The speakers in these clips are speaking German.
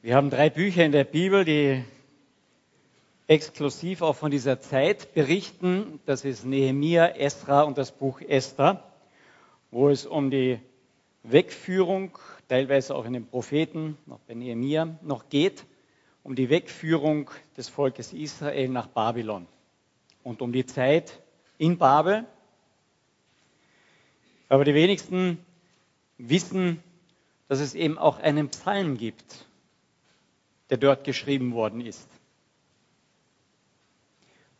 Wir haben drei Bücher in der Bibel, die exklusiv auch von dieser Zeit berichten. Das ist Nehemia, Esra und das Buch Esther, wo es um die Wegführung, teilweise auch in den Propheten, noch bei Nehemia, noch geht, um die Wegführung des Volkes Israel nach Babylon und um die Zeit in Babel. Aber die wenigsten wissen, dass es eben auch einen Psalm gibt, der dort geschrieben worden ist.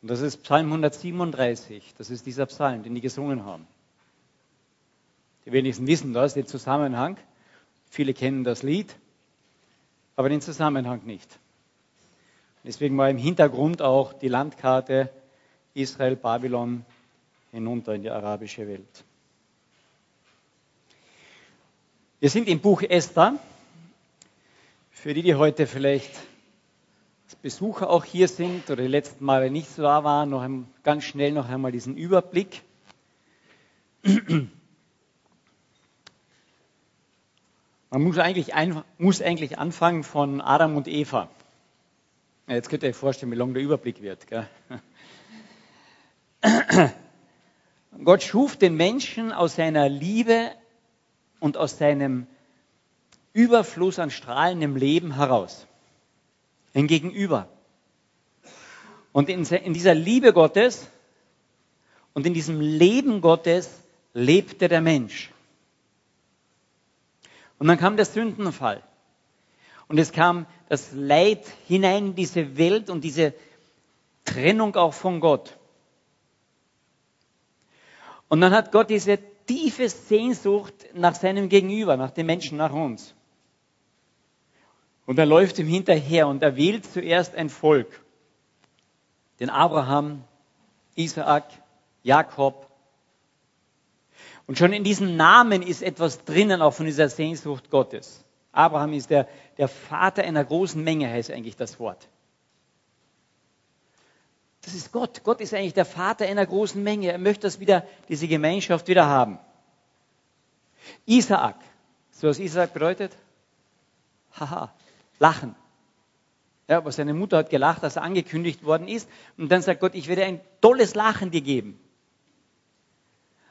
Und das ist Psalm 137. Das ist dieser Psalm, den die gesungen haben. Die wenigsten wissen das, den Zusammenhang. Viele kennen das Lied, aber den Zusammenhang nicht. Deswegen war im Hintergrund auch die Landkarte Israel, Babylon hinunter in die arabische Welt. Wir sind im Buch Esther. Für die, die heute vielleicht als Besucher auch hier sind oder die letzten Male nicht so da waren, noch ganz schnell noch einmal diesen Überblick. Man muss eigentlich, ein, muss eigentlich anfangen von Adam und Eva. Jetzt könnt ihr euch vorstellen, wie lang der Überblick wird. Gott schuf den Menschen aus seiner Liebe und aus seinem Überfluss an strahlendem Leben heraus. Ein Gegenüber. Und in, dieser Liebe Gottes und in diesem Leben Gottes lebte der Mensch. Und dann kam der Sündenfall. Und es kam das Leid hinein in diese Welt und diese Trennung auch von Gott. Und dann hat Gott diese tiefe Sehnsucht nach seinem Gegenüber, nach den Menschen, nach uns. Und er läuft ihm hinterher und er wählt zuerst ein Volk. Den Abraham, Isaak, Jakob. Und schon in diesem Namen ist etwas drinnen, auch von dieser Sehnsucht Gottes. Abraham ist der, der Vater einer großen Menge, heißt eigentlich das Wort. Das ist Gott. Gott ist eigentlich der Vater einer großen Menge. Er möchte das wieder, diese Gemeinschaft wieder haben. Isaak. So was Isaak bedeutet? Haha, lachen. Ja, aber seine Mutter hat gelacht, als er angekündigt worden ist. Und dann sagt Gott, ich werde ein tolles Lachen dir geben.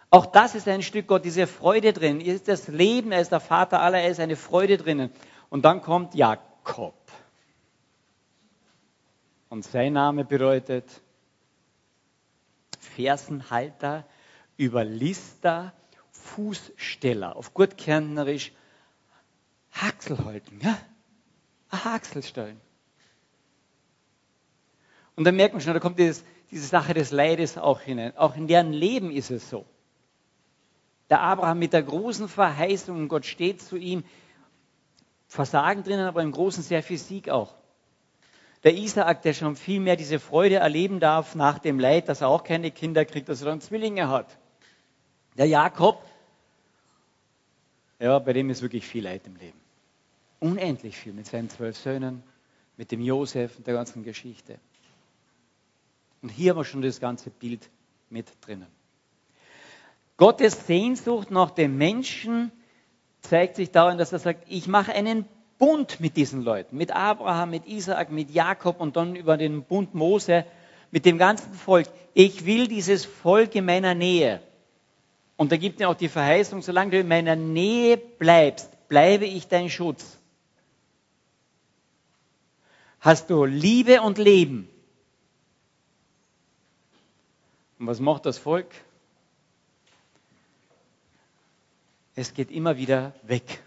Auch das ist ein Stück Gott, diese Freude drin. Er ist das Leben, er ist der Vater aller, er ist eine Freude drinnen. Und dann kommt Jakob. Und sein Name bedeutet Fersenhalter, Überlister, Fußsteller. Auf gut Kärntnerisch Haxel halten, ja? Haxel stellen. Und dann merkt man schon, da kommt dieses, diese Sache des Leides auch hinein. Auch in deren Leben ist es so. Der Abraham mit der großen Verheißung, Gott steht zu ihm, Versagen drinnen, aber im Großen sehr viel Sieg auch. Der Isaak, der schon viel mehr diese Freude erleben darf nach dem Leid, dass er auch keine Kinder kriegt, dass er dann Zwillinge hat. Der Jakob, ja, bei dem ist wirklich viel Leid im Leben. Unendlich viel mit seinen zwölf Söhnen, mit dem Josef und der ganzen Geschichte. Und hier haben wir schon das ganze Bild mit drinnen. Gottes Sehnsucht nach dem Menschen zeigt sich darin, dass er sagt, ich mache einen Bund mit diesen Leuten, mit Abraham, mit Isaak, mit Jakob und dann über den Bund Mose, mit dem ganzen Volk. Ich will dieses Volk in meiner Nähe. Und da gibt er auch die Verheißung, solange du in meiner Nähe bleibst, bleibe ich dein Schutz. Hast du Liebe und Leben. Und was macht das Volk? es geht immer wieder weg.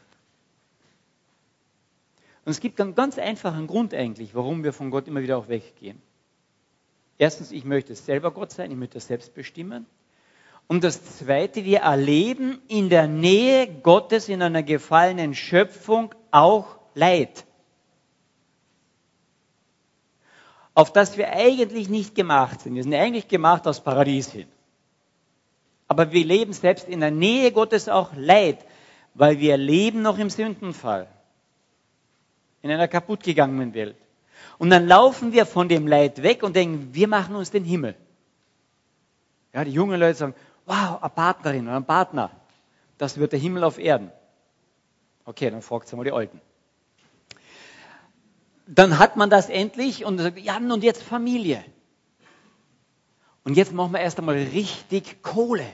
Und es gibt einen ganz einfachen Grund eigentlich, warum wir von Gott immer wieder auch weggehen. Erstens, ich möchte selber Gott sein, ich möchte das selbst bestimmen. Und das Zweite, wir erleben in der Nähe Gottes, in einer gefallenen Schöpfung auch Leid. Auf das wir eigentlich nicht gemacht sind. Wir sind eigentlich gemacht aus Paradies hin. Aber wir leben selbst in der Nähe Gottes auch Leid, weil wir leben noch im Sündenfall. In einer kaputtgegangenen Welt. Und dann laufen wir von dem Leid weg und denken, wir machen uns den Himmel. Ja, die jungen Leute sagen, wow, eine Partnerin oder ein Partner, das wird der Himmel auf Erden. Okay, dann fragt mal die Alten. Dann hat man das endlich und sagt, ja, und jetzt Familie. Und jetzt machen wir erst einmal richtig Kohle.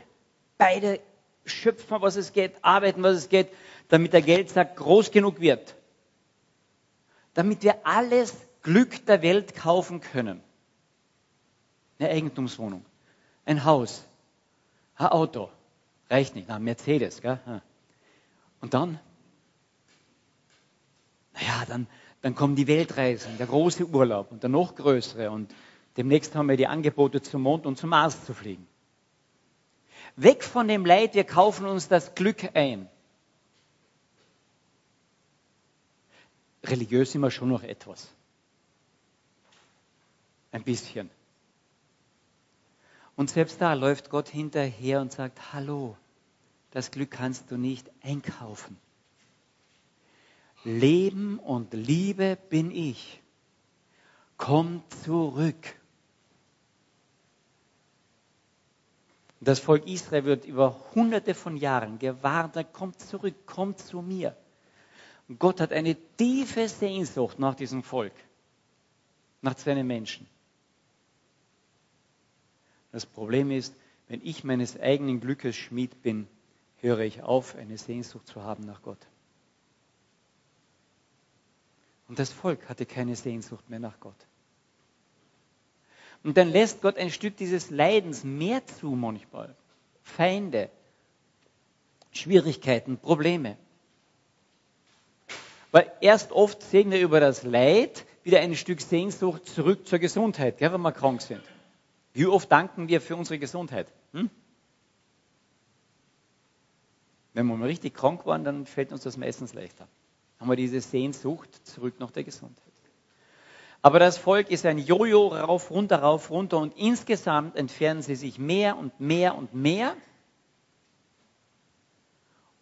Beide schöpfen, was es geht, arbeiten, was es geht, damit der Geldsack groß genug wird. Damit wir alles Glück der Welt kaufen können. Eine Eigentumswohnung, ein Haus, ein Auto. Reicht nicht, na, Mercedes, gell? Und dann? Naja, dann, dann kommen die Weltreisen, der große Urlaub und der noch größere und demnächst haben wir die Angebote zum Mond und zum Mars zu fliegen. Weg von dem Leid, wir kaufen uns das Glück ein. Religiös wir schon noch etwas. Ein bisschen. Und selbst da läuft Gott hinterher und sagt, hallo, das Glück kannst du nicht einkaufen. Leben und Liebe bin ich. Komm zurück. Das Volk Israel wird über hunderte von Jahren gewarnt, kommt zurück, kommt zu mir. Und Gott hat eine tiefe Sehnsucht nach diesem Volk, nach seinen Menschen. Das Problem ist, wenn ich meines eigenen Glückes Schmied bin, höre ich auf, eine Sehnsucht zu haben nach Gott. Und das Volk hatte keine Sehnsucht mehr nach Gott. Und dann lässt Gott ein Stück dieses Leidens mehr zu manchmal. Feinde, Schwierigkeiten, Probleme. Weil erst oft sehen wir über das Leid wieder ein Stück Sehnsucht zurück zur Gesundheit, gell, wenn wir krank sind. Wie oft danken wir für unsere Gesundheit? Hm? Wenn wir mal richtig krank waren, dann fällt uns das meistens leichter. Haben wir diese Sehnsucht zurück nach der Gesundheit. Aber das Volk ist ein Jojo, rauf, runter, rauf, runter und insgesamt entfernen sie sich mehr und mehr und mehr.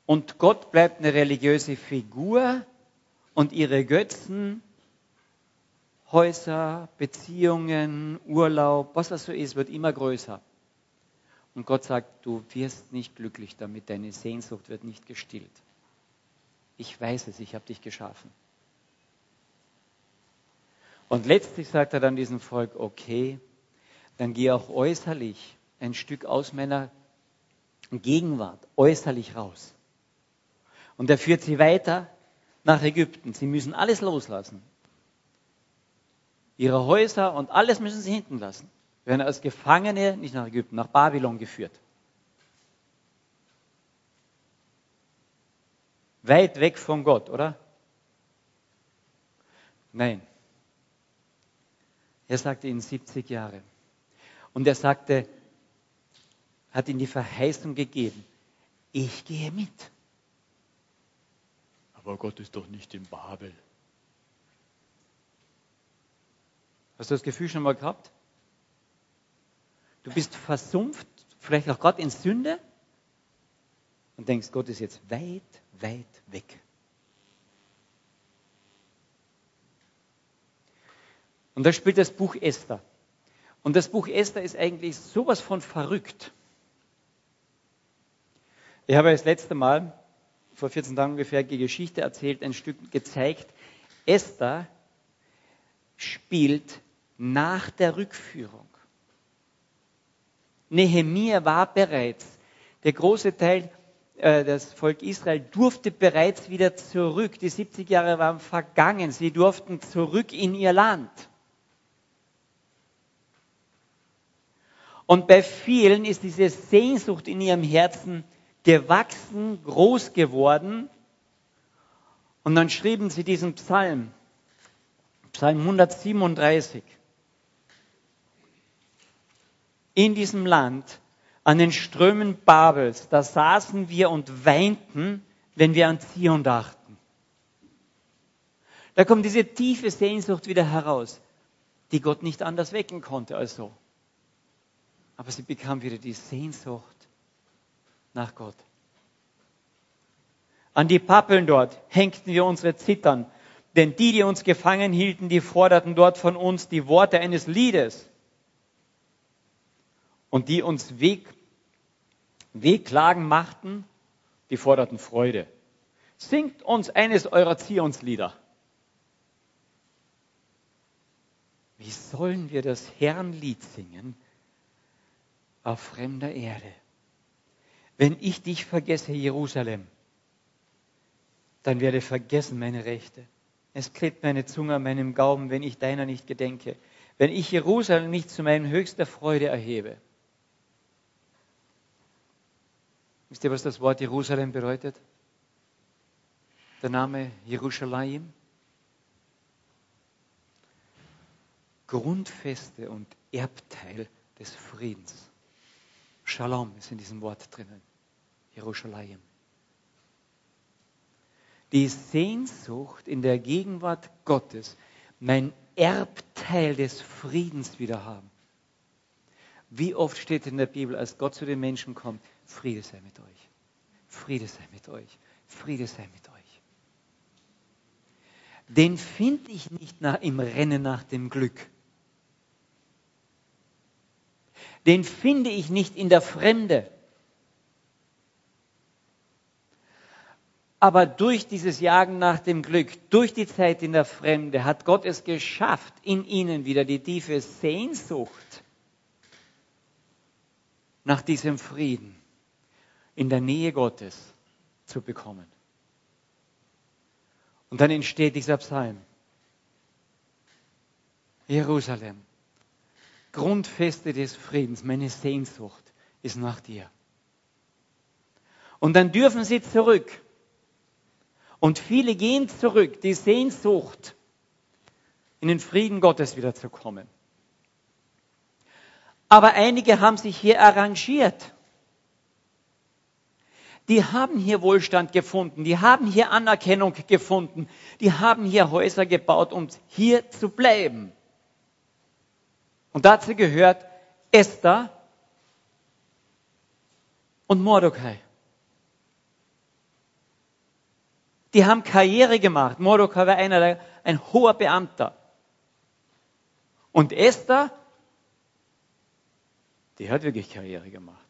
Und Gott bleibt eine religiöse Figur und ihre Götzen Häuser, Beziehungen, Urlaub, was das so ist, wird immer größer. Und Gott sagt, du wirst nicht glücklich damit, deine Sehnsucht wird nicht gestillt. Ich weiß es, ich habe dich geschaffen. Und letztlich sagt er dann diesem Volk, okay, dann geh auch äußerlich ein Stück aus meiner Gegenwart, äußerlich raus. Und er führt sie weiter nach Ägypten. Sie müssen alles loslassen. Ihre Häuser und alles müssen sie hinten lassen. Werden als Gefangene nicht nach Ägypten, nach Babylon geführt. Weit weg von Gott, oder? Nein. Er sagte ihnen 70 Jahre. Und er sagte, hat ihnen die Verheißung gegeben, ich gehe mit. Aber Gott ist doch nicht in Babel. Hast du das Gefühl schon mal gehabt? Du bist versumpft, vielleicht auch gerade in Sünde und denkst, Gott ist jetzt weit, weit weg. Und da spielt das Buch Esther. Und das Buch Esther ist eigentlich sowas von verrückt. Ich habe das letzte Mal, vor 14 Tagen ungefähr, die Geschichte erzählt, ein Stück gezeigt. Esther spielt nach der Rückführung. Nehemia war bereits, der große Teil das Volk Israel durfte bereits wieder zurück. Die 70 Jahre waren vergangen. Sie durften zurück in ihr Land. Und bei vielen ist diese Sehnsucht in ihrem Herzen gewachsen, groß geworden. Und dann schrieben sie diesen Psalm, Psalm 137 in diesem Land, an den Strömen Babels, da saßen wir und weinten, wenn wir an Zion dachten. Da kommt diese tiefe Sehnsucht wieder heraus, die Gott nicht anders wecken konnte als so. Aber sie bekam wieder die Sehnsucht nach Gott. An die Pappeln dort hängten wir unsere Zittern, denn die, die uns gefangen hielten, die forderten dort von uns die Worte eines Liedes und die uns Weg, Wehklagen machten, die forderten Freude. Singt uns eines eurer Zionslieder. Wie sollen wir das Herrnlied singen auf fremder Erde? Wenn ich dich vergesse, Jerusalem, dann werde vergessen meine Rechte. Es klebt meine Zunge an meinem Gaumen, wenn ich deiner nicht gedenke. Wenn ich Jerusalem nicht zu meinem höchster Freude erhebe. Wisst ihr, was das Wort Jerusalem bedeutet? Der Name Jerusalem? Grundfeste und Erbteil des Friedens. Shalom ist in diesem Wort drinnen. Jerusalem. Die Sehnsucht in der Gegenwart Gottes, mein Erbteil des Friedens wieder haben. Wie oft steht in der Bibel, als Gott zu den Menschen kommt, Friede sei mit euch. Friede sei mit euch. Friede sei mit euch. Den finde ich nicht nach, im Rennen nach dem Glück. Den finde ich nicht in der Fremde. Aber durch dieses Jagen nach dem Glück, durch die Zeit in der Fremde, hat Gott es geschafft, in ihnen wieder die tiefe Sehnsucht nach diesem Frieden in der Nähe Gottes zu bekommen. Und dann entsteht dieser Psalm. Jerusalem, Grundfeste des Friedens, meine Sehnsucht ist nach dir. Und dann dürfen sie zurück und viele gehen zurück, die Sehnsucht, in den Frieden Gottes wiederzukommen. Aber einige haben sich hier arrangiert. Die haben hier Wohlstand gefunden, die haben hier Anerkennung gefunden, die haben hier Häuser gebaut, um hier zu bleiben. Und dazu gehört Esther und Mordecai. Die haben Karriere gemacht. Mordecai war einer, ein hoher Beamter. Und Esther, die hat wirklich Karriere gemacht.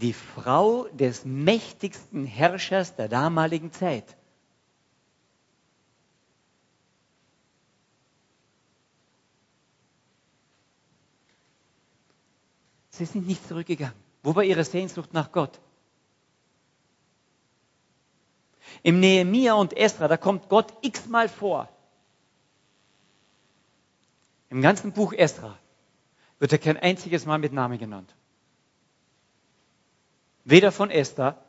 Die Frau des mächtigsten Herrschers der damaligen Zeit. Sie sind nicht zurückgegangen. Wo war ihre Sehnsucht nach Gott? Im Nehemia und Esra, da kommt Gott x-mal vor. Im ganzen Buch Esra wird er kein einziges Mal mit Namen genannt. Weder von Esther,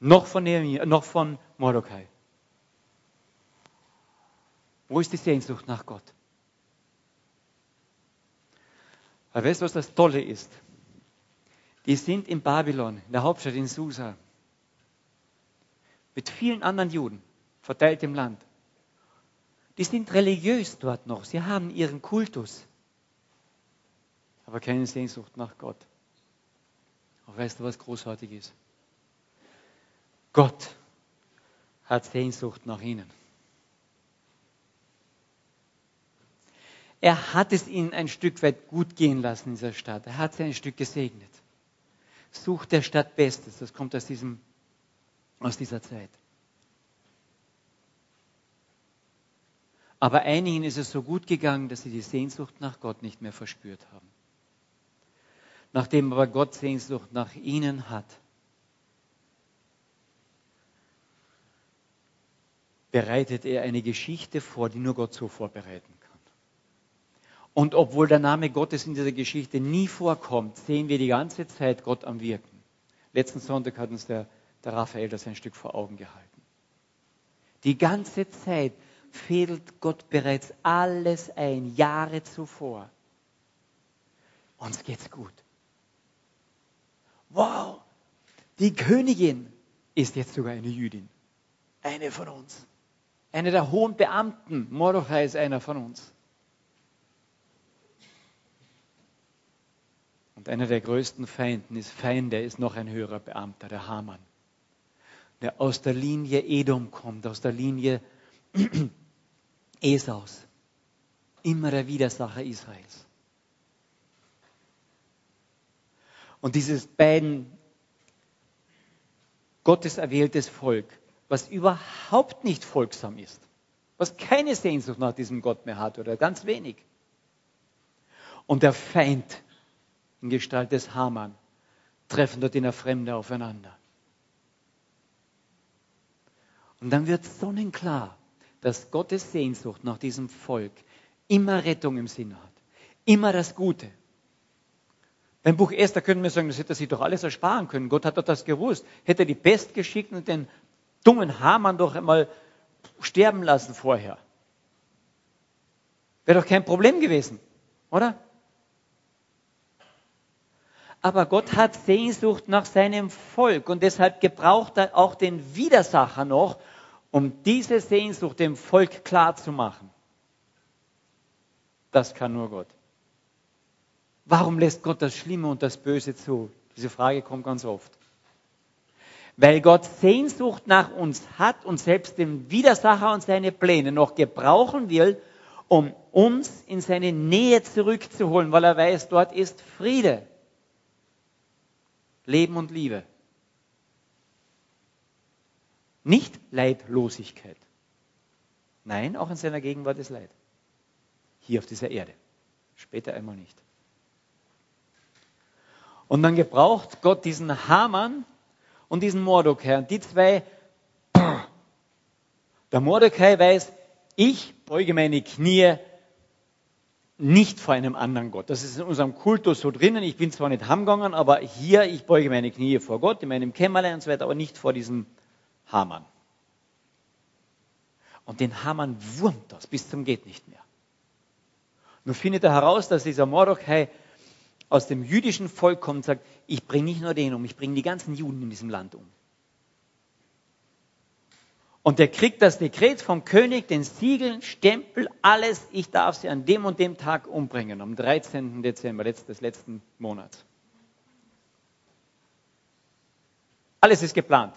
noch von Nehemia, noch von Mordecai. Wo ist die Sehnsucht nach Gott? Aber weißt du, was das Tolle ist? Die sind in Babylon, in der Hauptstadt in Susa mit vielen anderen Juden verteilt im Land. Die sind religiös dort noch, sie haben ihren Kultus, aber keine Sehnsucht nach Gott. Aber weißt du, was großartig ist? Gott hat Sehnsucht nach ihnen. Er hat es ihnen ein Stück weit gut gehen lassen in dieser Stadt. Er hat sie ein Stück gesegnet. Sucht der Stadt Bestes. Das kommt aus diesem aus dieser Zeit. Aber einigen ist es so gut gegangen, dass sie die Sehnsucht nach Gott nicht mehr verspürt haben. Nachdem aber Gott Sehnsucht nach ihnen hat, bereitet er eine Geschichte vor, die nur Gott so vorbereiten kann. Und obwohl der Name Gottes in dieser Geschichte nie vorkommt, sehen wir die ganze Zeit Gott am Wirken. Letzten Sonntag hat uns der der Raphael das ein Stück vor Augen gehalten. Die ganze Zeit fädelt Gott bereits alles ein, Jahre zuvor. Uns geht's gut. Wow, die Königin ist jetzt sogar eine Jüdin. Eine von uns. Eine der hohen Beamten. Mordechai ist einer von uns. Und einer der größten Feinden ist Feinde ist noch ein höherer Beamter, der Hamann der aus der Linie Edom kommt, aus der Linie Esaus. Immer der Widersacher Israels. Und dieses beiden Gottes erwähltes Volk, was überhaupt nicht folgsam ist, was keine Sehnsucht nach diesem Gott mehr hat oder ganz wenig. Und der Feind in Gestalt des Haman treffen dort in der Fremde aufeinander. Und dann wird sonnenklar, dass Gottes Sehnsucht nach diesem Volk immer Rettung im Sinn hat. Immer das Gute. Beim Buch Esther können wir sagen, das hätte er sich doch alles ersparen können. Gott hat doch das gewusst. Hätte er die Pest geschickt und den dummen Hamann doch einmal sterben lassen vorher. Wäre doch kein Problem gewesen, oder? Aber Gott hat Sehnsucht nach seinem Volk und deshalb gebraucht er auch den Widersacher noch, um diese Sehnsucht dem Volk klar zu machen. Das kann nur Gott. Warum lässt Gott das Schlimme und das Böse zu? Diese Frage kommt ganz oft. Weil Gott Sehnsucht nach uns hat und selbst den Widersacher und seine Pläne noch gebrauchen will, um uns in seine Nähe zurückzuholen, weil er weiß, dort ist Friede, Leben und Liebe. Nicht Leidlosigkeit. Nein, auch in seiner Gegenwart ist Leid. Hier auf dieser Erde. Später einmal nicht. Und dann gebraucht Gott diesen Hamann und diesen Mordecai. Und die zwei, der Mordecai weiß, ich beuge meine Knie nicht vor einem anderen Gott. Das ist in unserem Kultus so drinnen. Ich bin zwar nicht heimgegangen, aber hier, ich beuge meine Knie vor Gott, in meinem Kämmerlein und so weiter, aber nicht vor diesem Hamann. Und den Hamann wurmt das bis zum geht nicht mehr. Nun findet er heraus, dass dieser Mordecai aus dem jüdischen Volk kommt und sagt, ich bringe nicht nur den um, ich bringe die ganzen Juden in diesem Land um. Und der kriegt das Dekret vom König, den Siegel, Stempel, alles, ich darf sie an dem und dem Tag umbringen, am 13. Dezember des letzten Monats. Alles ist geplant.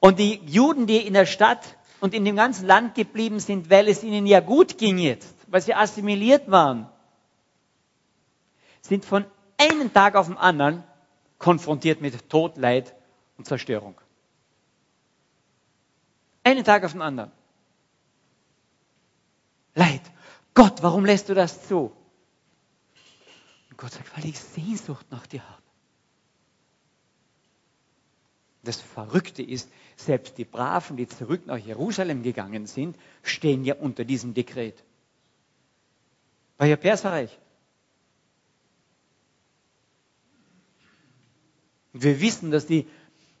Und die Juden, die in der Stadt und in dem ganzen Land geblieben sind, weil es ihnen ja gut ging jetzt, weil sie assimiliert waren, sind von einem Tag auf den anderen konfrontiert mit Tod, Leid und Zerstörung. Einen Tag auf den anderen. Leid. Gott, warum lässt du das zu? Und Gott sagt, weil ich Sehnsucht nach dir habe. Das Verrückte ist, selbst die Braven, die zurück nach Jerusalem gegangen sind, stehen ja unter diesem Dekret. Bei ihr Perserreich. Und wir wissen, dass die,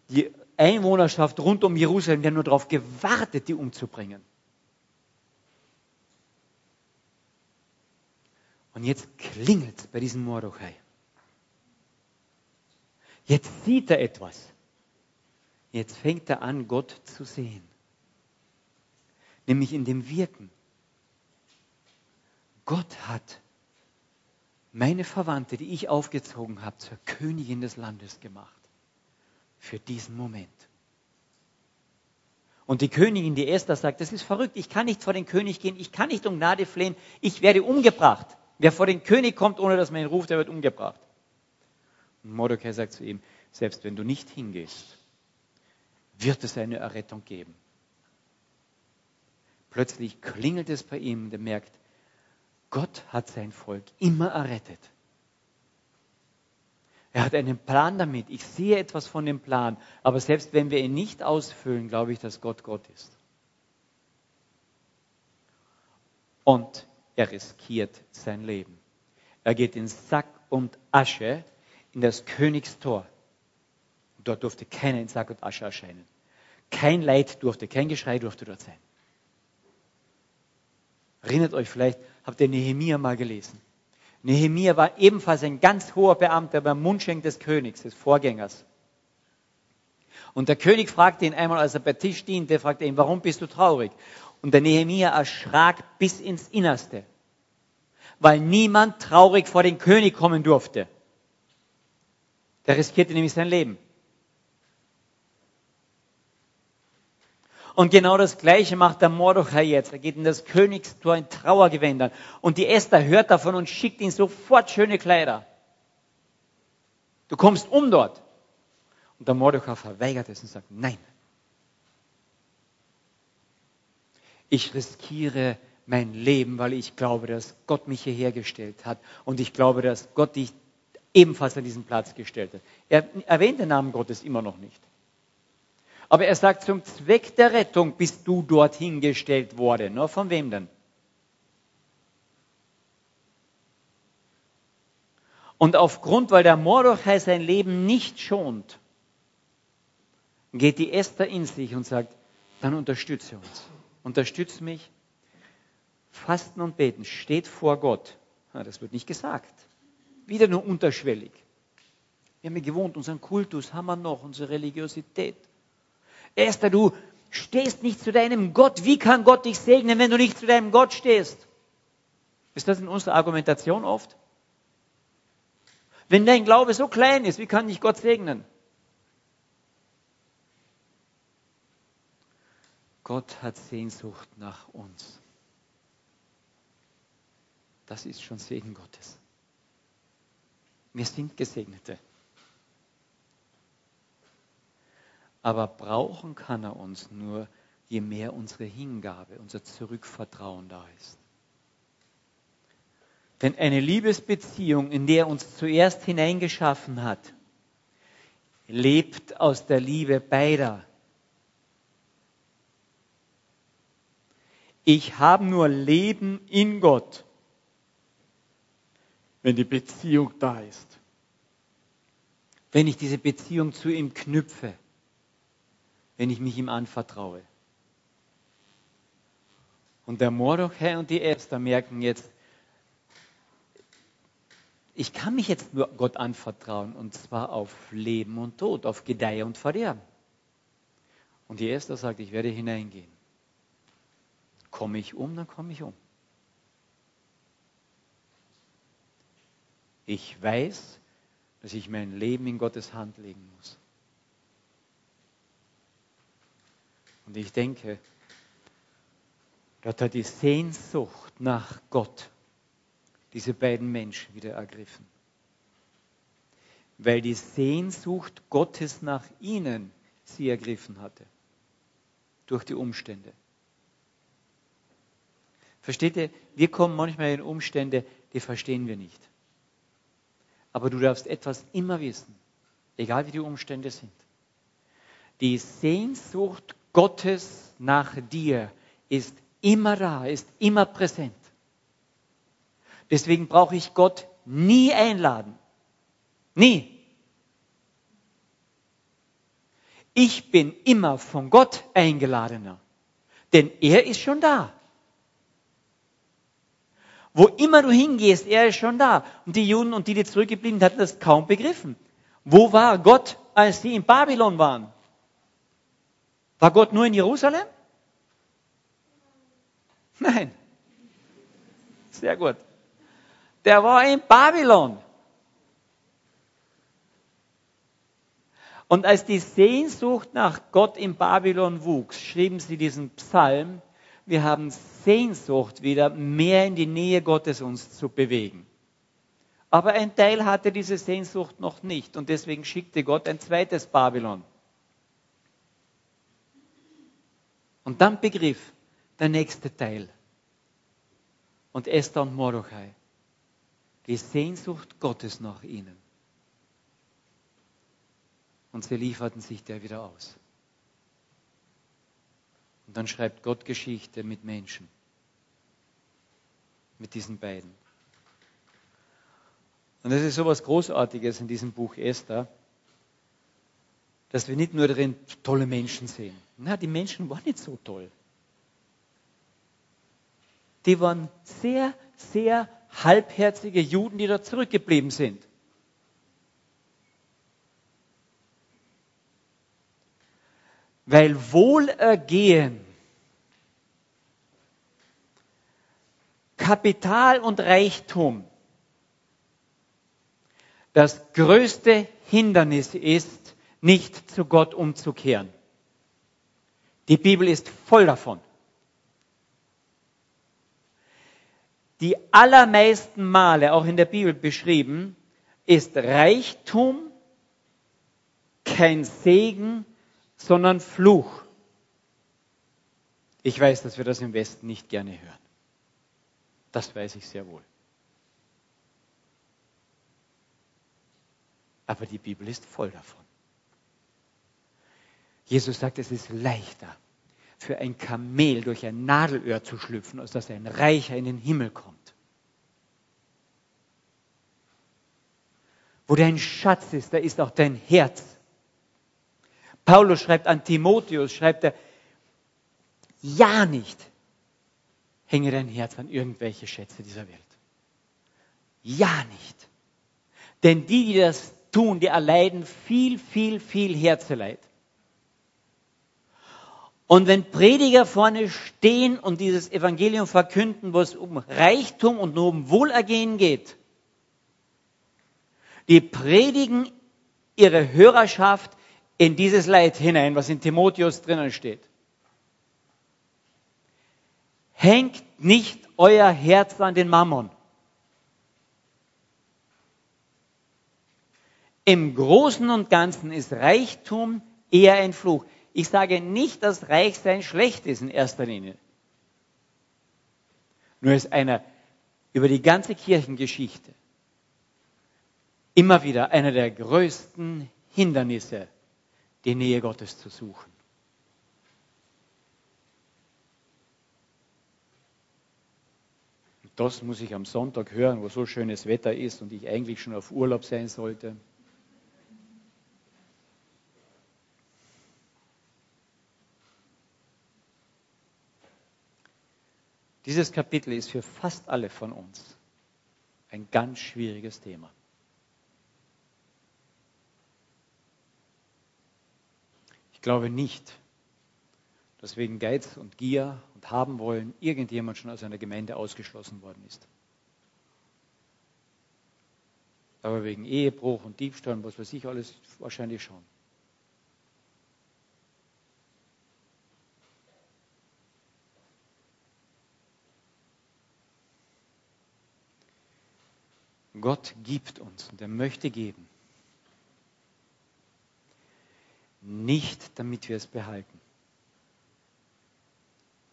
die Einwohnerschaft rund um Jerusalem ja nur darauf gewartet, die umzubringen. Und jetzt klingelt es bei diesem Mordechai. Jetzt sieht er etwas. Jetzt fängt er an, Gott zu sehen. Nämlich in dem Wirken. Gott hat meine Verwandte, die ich aufgezogen habe, zur Königin des Landes gemacht. Für diesen Moment. Und die Königin, die Esther sagt, das ist verrückt, ich kann nicht vor den König gehen, ich kann nicht um Gnade flehen, ich werde umgebracht. Wer vor den König kommt, ohne dass man ihn ruft, der wird umgebracht. Und Mordecai sagt zu ihm, selbst wenn du nicht hingehst, wird es eine Errettung geben. Plötzlich klingelt es bei ihm und er merkt, Gott hat sein Volk immer errettet. Er hat einen Plan damit. Ich sehe etwas von dem Plan. Aber selbst wenn wir ihn nicht ausfüllen, glaube ich, dass Gott Gott ist. Und er riskiert sein Leben. Er geht in Sack und Asche in das Königstor. Dort durfte keiner in Sack und Asche erscheinen. Kein Leid durfte, kein Geschrei durfte dort sein. Erinnert euch vielleicht, habt ihr Nehemia mal gelesen? Nehemia war ebenfalls ein ganz hoher Beamter beim Mundschenk des Königs, des Vorgängers. Und der König fragte ihn einmal, als er bei Tisch diente, fragte ihn, warum bist du traurig? Und der Nehemia erschrak bis ins Innerste, weil niemand traurig vor den König kommen durfte. Der riskierte nämlich sein Leben. Und genau das Gleiche macht der Mordechai jetzt. Er geht in das Königstor in Trauergewändern. Und die Esther hört davon und schickt ihm sofort schöne Kleider. Du kommst um dort. Und der Mordechai verweigert es und sagt, nein. Ich riskiere mein Leben, weil ich glaube, dass Gott mich hierher gestellt hat und ich glaube, dass Gott dich ebenfalls an diesen Platz gestellt hat. Er erwähnt den Namen Gottes immer noch nicht. Aber er sagt, zum Zweck der Rettung bist du dorthin gestellt worden. Nur von wem denn? Und aufgrund, weil der Mordechai sein Leben nicht schont, geht die Esther in sich und sagt, dann unterstütze uns. Unterstütze mich. Fasten und beten steht vor Gott. Das wird nicht gesagt. Wieder nur unterschwellig. Wir haben ja gewohnt, unseren Kultus haben wir noch, unsere Religiosität. Esther, du stehst nicht zu deinem Gott. Wie kann Gott dich segnen, wenn du nicht zu deinem Gott stehst? Ist das in unserer Argumentation oft? Wenn dein Glaube so klein ist, wie kann ich Gott segnen? Gott hat Sehnsucht nach uns. Das ist schon Segen Gottes. Wir sind Gesegnete. Aber brauchen kann er uns nur, je mehr unsere Hingabe, unser Zurückvertrauen da ist. Denn eine Liebesbeziehung, in der er uns zuerst hineingeschaffen hat, lebt aus der Liebe beider. Ich habe nur Leben in Gott, wenn die Beziehung da ist. Wenn ich diese Beziehung zu ihm knüpfe, wenn ich mich ihm anvertraue. Und der Mordechai und die Esther merken jetzt, ich kann mich jetzt nur Gott anvertrauen und zwar auf Leben und Tod, auf Gedeihe und Verderben. Und die Esther sagt, ich werde hineingehen. Komme ich um, dann komme ich um. Ich weiß, dass ich mein Leben in Gottes Hand legen muss. Und ich denke, dort hat die Sehnsucht nach Gott diese beiden Menschen wieder ergriffen. Weil die Sehnsucht Gottes nach ihnen sie ergriffen hatte. Durch die Umstände. Versteht ihr? Wir kommen manchmal in Umstände, die verstehen wir nicht. Aber du darfst etwas immer wissen, egal wie die Umstände sind. Die Sehnsucht Gottes nach dir ist immer da, ist immer präsent. Deswegen brauche ich Gott nie einladen. Nie. Ich bin immer von Gott eingeladener. Denn er ist schon da. Wo immer du hingehst, er ist schon da. Und die Juden und die, die zurückgeblieben hatten das kaum begriffen. Wo war Gott, als sie in Babylon waren? War Gott nur in Jerusalem? Nein. Sehr gut der war in Babylon. Und als die Sehnsucht nach Gott in Babylon wuchs, schrieben sie diesen Psalm, wir haben Sehnsucht, wieder mehr in die Nähe Gottes uns zu bewegen. Aber ein Teil hatte diese Sehnsucht noch nicht und deswegen schickte Gott ein zweites Babylon. Und dann begriff der nächste Teil. Und Esther und Mordechai die Sehnsucht Gottes nach ihnen. Und sie lieferten sich der wieder aus. Und dann schreibt Gott Geschichte mit Menschen. Mit diesen beiden. Und es ist so etwas Großartiges in diesem Buch Esther, dass wir nicht nur darin tolle Menschen sehen. Na, die Menschen waren nicht so toll. Die waren sehr, sehr halbherzige Juden, die da zurückgeblieben sind. Weil Wohlergehen, Kapital und Reichtum das größte Hindernis ist, nicht zu Gott umzukehren. Die Bibel ist voll davon. die allermeisten Male auch in der Bibel beschrieben, ist Reichtum kein Segen, sondern Fluch. Ich weiß, dass wir das im Westen nicht gerne hören. Das weiß ich sehr wohl. Aber die Bibel ist voll davon. Jesus sagt, es ist leichter für ein Kamel durch ein Nadelöhr zu schlüpfen, als dass ein Reicher in den Himmel kommt. Wo dein Schatz ist, da ist auch dein Herz. Paulus schreibt an Timotheus, schreibt er, ja nicht hänge dein Herz an irgendwelche Schätze dieser Welt. Ja nicht. Denn die, die das tun, die erleiden viel, viel, viel Herzeleid. Und wenn Prediger vorne stehen und dieses Evangelium verkünden, wo es um Reichtum und nur um Wohlergehen geht, die predigen ihre Hörerschaft in dieses Leid hinein, was in Timotheus drinnen steht. Hängt nicht euer Herz an den Mammon. Im Großen und Ganzen ist Reichtum eher ein Fluch. Ich sage nicht, dass Reichsein schlecht ist in erster Linie. Nur ist einer über die ganze Kirchengeschichte immer wieder einer der größten Hindernisse, die Nähe Gottes zu suchen. Das muss ich am Sonntag hören, wo so schönes Wetter ist und ich eigentlich schon auf Urlaub sein sollte. Dieses Kapitel ist für fast alle von uns ein ganz schwieriges Thema. Ich glaube nicht, dass wegen Geiz und Gier und haben wollen irgendjemand schon aus einer Gemeinde ausgeschlossen worden ist. Aber wegen Ehebruch und Diebstahl und was weiß ich alles wahrscheinlich schon. Gott gibt uns und er möchte geben. Nicht, damit wir es behalten,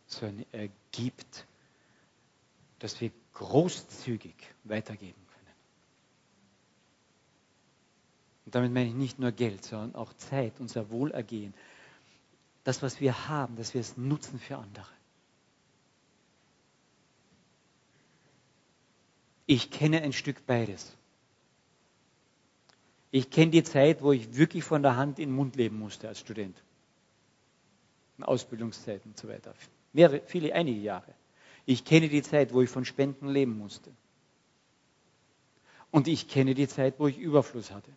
sondern er gibt, dass wir großzügig weitergeben können. Und damit meine ich nicht nur Geld, sondern auch Zeit, unser Wohlergehen. Das, was wir haben, dass wir es nutzen für andere. Ich kenne ein Stück beides. Ich kenne die Zeit, wo ich wirklich von der Hand in den Mund leben musste als Student. Ausbildungszeiten und so weiter. Mehrere, viele, einige Jahre. Ich kenne die Zeit, wo ich von Spenden leben musste. Und ich kenne die Zeit, wo ich Überfluss hatte.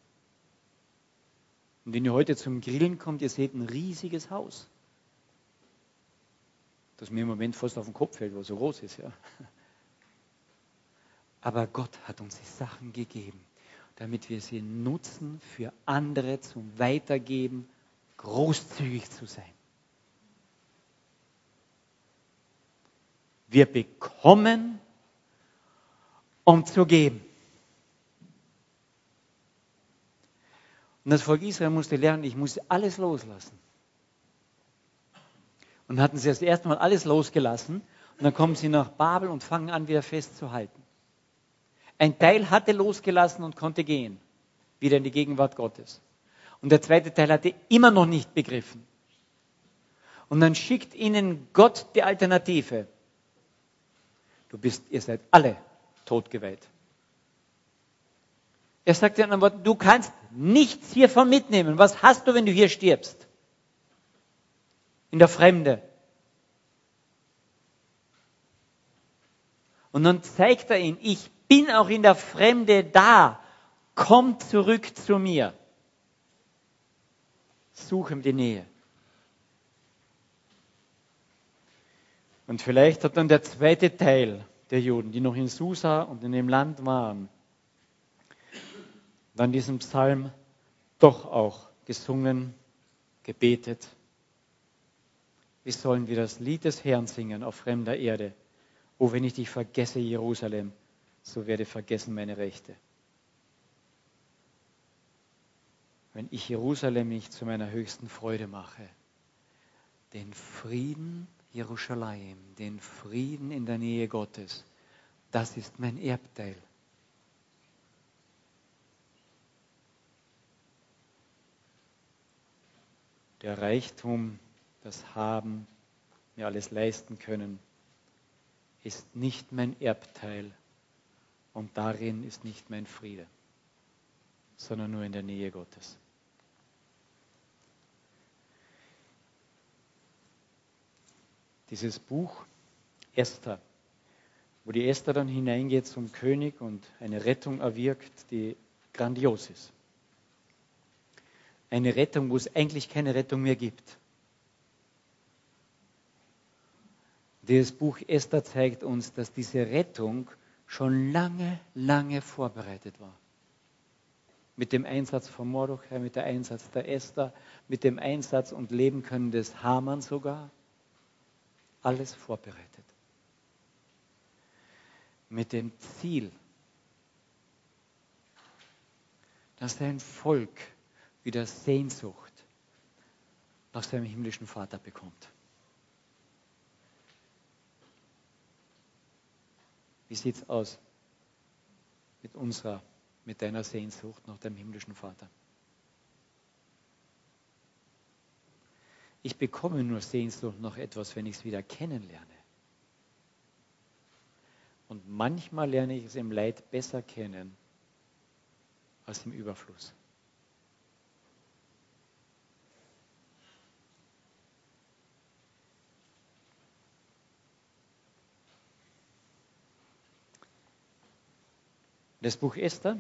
Und wenn ihr heute zum Grillen kommt, ihr seht ein riesiges Haus. Das mir im Moment fast auf den Kopf fällt, weil es so groß ist. Ja. Aber Gott hat uns die Sachen gegeben, damit wir sie nutzen, für andere zum Weitergeben, großzügig zu sein. Wir bekommen, um zu geben. Und das Volk Israel musste lernen, ich musste alles loslassen. Und hatten sie das erste Mal alles losgelassen. Und dann kommen sie nach Babel und fangen an, wieder festzuhalten. Ein Teil hatte losgelassen und konnte gehen, wieder in die Gegenwart Gottes. Und der zweite Teil hatte immer noch nicht begriffen. Und dann schickt ihnen Gott die Alternative. Du bist, ihr seid alle totgeweiht. Er sagt in anderen Worten, du kannst nichts hiervon mitnehmen. Was hast du, wenn du hier stirbst? In der Fremde. Und dann zeigt er ihn, ich bin auch in der Fremde da. Komm zurück zu mir. Suche ihm die Nähe. Und vielleicht hat dann der zweite Teil der Juden, die noch in Susa und in dem Land waren, dann diesen Psalm doch auch gesungen, gebetet. Wie sollen wir das Lied des Herrn singen auf fremder Erde? Oh, wenn ich dich vergesse, Jerusalem, so werde vergessen meine Rechte. Wenn ich Jerusalem nicht zu meiner höchsten Freude mache, den Frieden Jerusalem, den Frieden in der Nähe Gottes. Das ist mein Erbteil. Der Reichtum, das Haben, mir alles leisten können, ist nicht mein Erbteil und darin ist nicht mein Friede, sondern nur in der Nähe Gottes. Dieses Buch Esther, wo die Esther dann hineingeht zum König und eine Rettung erwirkt, die grandios ist. Eine Rettung, wo es eigentlich keine Rettung mehr gibt. Dieses Buch Esther zeigt uns, dass diese Rettung schon lange, lange vorbereitet war. Mit dem Einsatz von Mordechai, mit dem Einsatz der Esther, mit dem Einsatz und Leben können des Haman sogar. Alles vorbereitet. Mit dem Ziel, dass sein Volk wieder Sehnsucht nach seinem himmlischen Vater bekommt. Wie sieht es aus mit unserer, mit deiner Sehnsucht nach deinem himmlischen Vater? Ich bekomme nur Sehnsucht nach etwas, wenn ich es wieder kennenlerne. Und manchmal lerne ich es im Leid besser kennen als im Überfluss. Das Buch Esther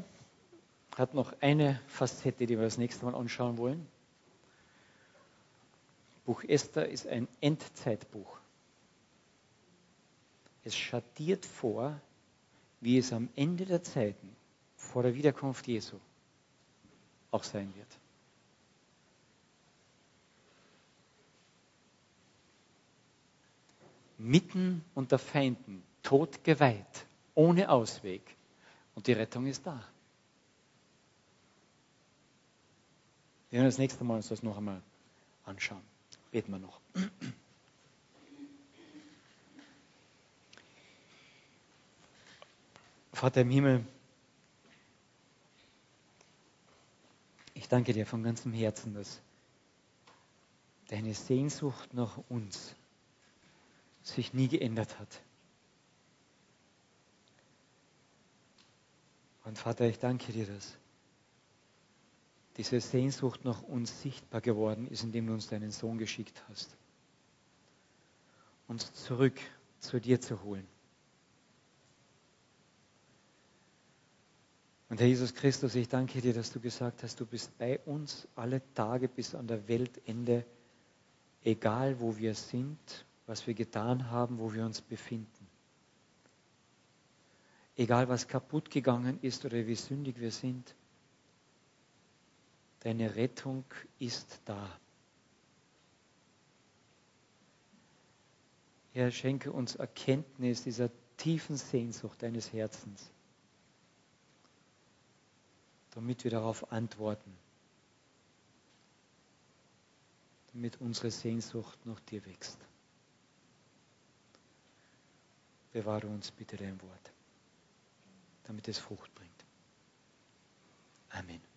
hat noch eine Facette, die wir das nächste Mal anschauen wollen. Buch Esther ist ein Endzeitbuch. Es schattiert vor, wie es am Ende der Zeiten vor der Wiederkunft Jesu auch sein wird. Mitten unter Feinden, totgeweiht, ohne Ausweg, und die Rettung ist da. Wir werden das nächste Mal uns das noch einmal anschauen. Beten wir noch. Vater im Himmel, ich danke dir von ganzem Herzen, dass deine Sehnsucht nach uns sich nie geändert hat. Und Vater, ich danke dir, dass diese Sehnsucht nach uns sichtbar geworden ist, indem du uns deinen Sohn geschickt hast. Uns zurück zu dir zu holen. Und Herr Jesus Christus, ich danke dir, dass du gesagt hast, du bist bei uns alle Tage bis an der Weltende, egal wo wir sind, was wir getan haben, wo wir uns befinden egal was kaputt gegangen ist oder wie sündig wir sind, deine Rettung ist da. Herr, schenke uns Erkenntnis dieser tiefen Sehnsucht deines Herzens, damit wir darauf antworten, damit unsere Sehnsucht nach dir wächst. Bewahre uns bitte dein Wort damit es Frucht bringt. Amen.